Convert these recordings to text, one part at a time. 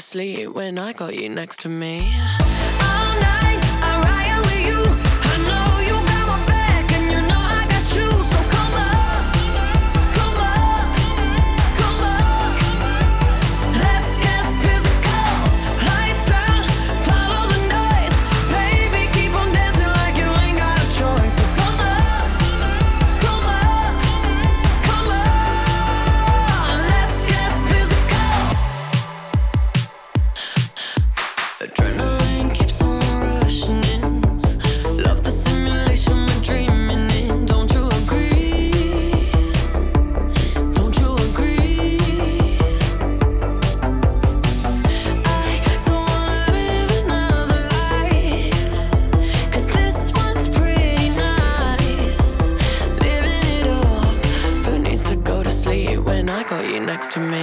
sleep when I got you next to me. All night, I ride with you. Next to me?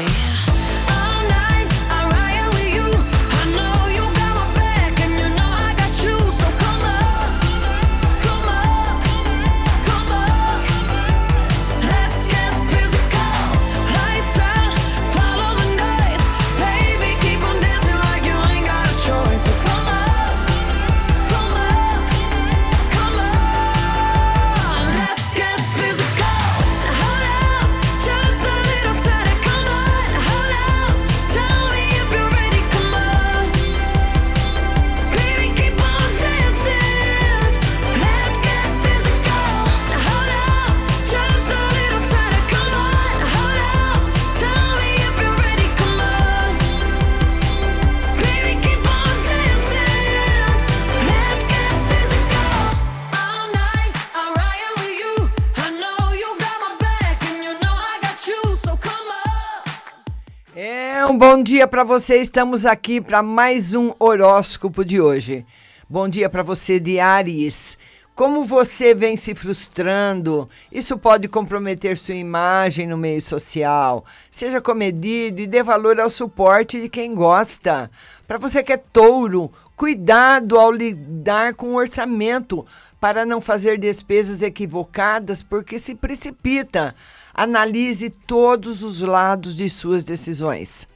Um bom dia para você. Estamos aqui para mais um horóscopo de hoje. Bom dia para você de Ares. Como você vem se frustrando, isso pode comprometer sua imagem no meio social. Seja comedido e dê valor ao suporte de quem gosta. Para você que é touro, cuidado ao lidar com o orçamento para não fazer despesas equivocadas, porque se precipita. Analise todos os lados de suas decisões.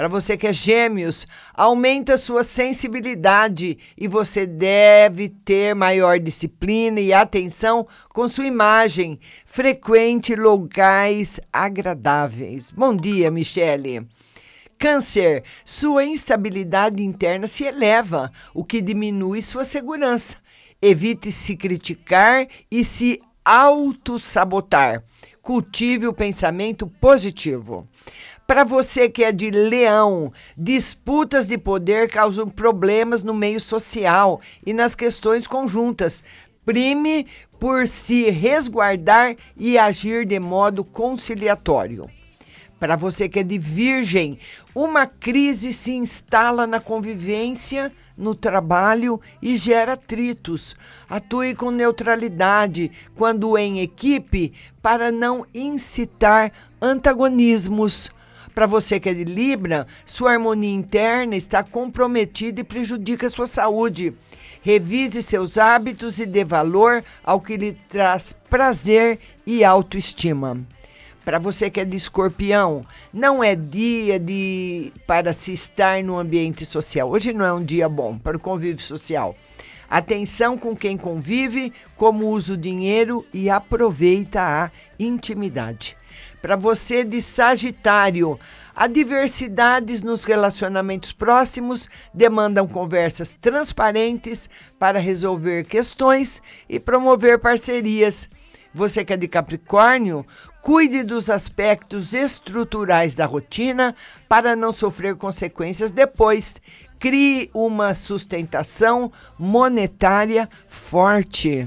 Para você que é gêmeos, aumenta sua sensibilidade e você deve ter maior disciplina e atenção com sua imagem. Frequente locais agradáveis. Bom dia, Michele. Câncer, sua instabilidade interna se eleva, o que diminui sua segurança. Evite se criticar e se autossabotar. Cultive o pensamento positivo. Para você que é de leão, disputas de poder causam problemas no meio social e nas questões conjuntas. Prime por se resguardar e agir de modo conciliatório. Para você que é de virgem, uma crise se instala na convivência, no trabalho e gera atritos. Atue com neutralidade quando em equipe para não incitar antagonismos. Para você que é de Libra, sua harmonia interna está comprometida e prejudica a sua saúde. Revise seus hábitos e dê valor ao que lhe traz prazer e autoestima. Para você que é de escorpião, não é dia de para se estar no ambiente social. Hoje não é um dia bom para o convívio social. Atenção com quem convive, como usa o dinheiro e aproveita a intimidade. Para você de Sagitário, adversidades nos relacionamentos próximos demandam conversas transparentes para resolver questões e promover parcerias. Você que é de Capricórnio, cuide dos aspectos estruturais da rotina para não sofrer consequências depois. Crie uma sustentação monetária forte.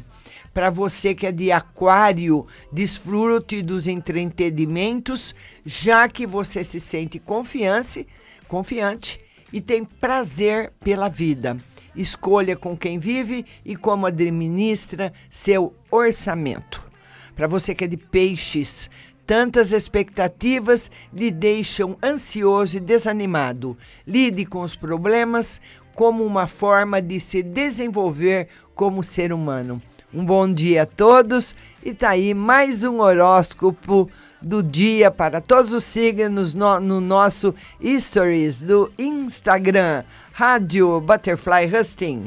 Para você que é de Aquário, desfrute dos entretenimientos, já que você se sente confiante, confiante e tem prazer pela vida. Escolha com quem vive e como administra seu orçamento. Para você que é de peixes, tantas expectativas lhe deixam ansioso e desanimado. Lide com os problemas como uma forma de se desenvolver como ser humano. Um bom dia a todos e tá aí mais um horóscopo do dia para todos os signos no, no nosso stories do Instagram, Rádio Butterfly Husting.